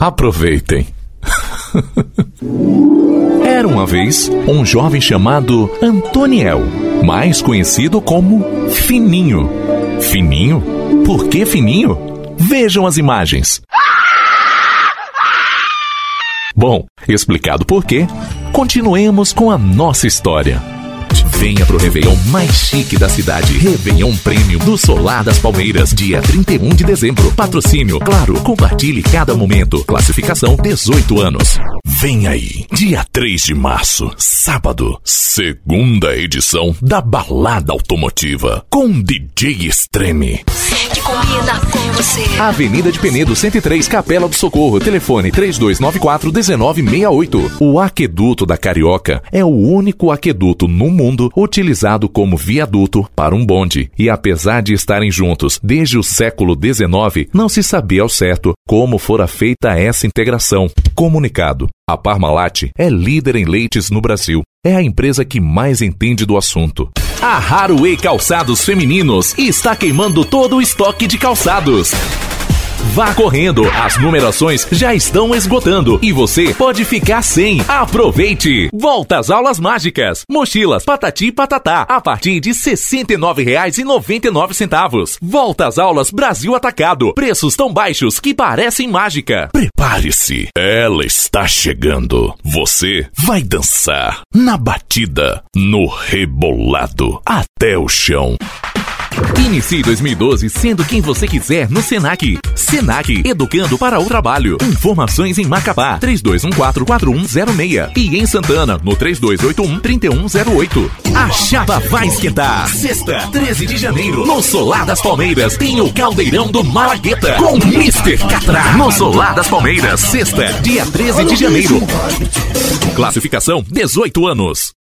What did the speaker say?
Aproveitem. Era uma vez um jovem chamado Antoniel, mais conhecido como Fininho. Fininho? Por que Fininho? Vejam as imagens. Bom, explicado por quê, continuemos com a nossa história. Venha pro Réveillon mais chique da cidade. Réveillon Prêmio do Solar das Palmeiras, dia 31 de dezembro. Patrocínio, claro, compartilhe cada momento. Classificação 18 anos. Vem aí, dia 3 de março, sábado, segunda edição da Balada Automotiva com DJ Extreme. Que combina com você. Avenida de Penedo 103, Capela do Socorro. Telefone 3294-1968. O aqueduto da Carioca é o único aqueduto no mundo utilizado como viaduto para um bonde. E apesar de estarem juntos desde o século XIX, não se sabia ao certo como fora feita essa integração. Comunicado. A Parmalat é líder em leites no Brasil. É a empresa que mais entende do assunto. A Haruê Calçados Femininos está queimando todo o estoque de calçados. Vá correndo, as numerações já estão esgotando e você pode ficar sem. Aproveite! Volta às aulas mágicas. Mochilas Patati Patatá a partir de R$ 69,99. Volta às aulas Brasil Atacado. Preços tão baixos que parecem mágica. Prepare-se, ela está chegando. Você vai dançar na batida, no rebolado, até o chão. Inicie 2012 sendo quem você quiser no Senac. Senac, educando para o trabalho. Informações em Macapá, 32144106 e em Santana, no 32813108. A chapa vai esquentar. Sexta, 13 de janeiro, no Solar das Palmeiras, tem o Caldeirão do Malagueta com Mr. Catra. No Solar das Palmeiras, sexta, dia 13 de janeiro. Classificação 18 anos.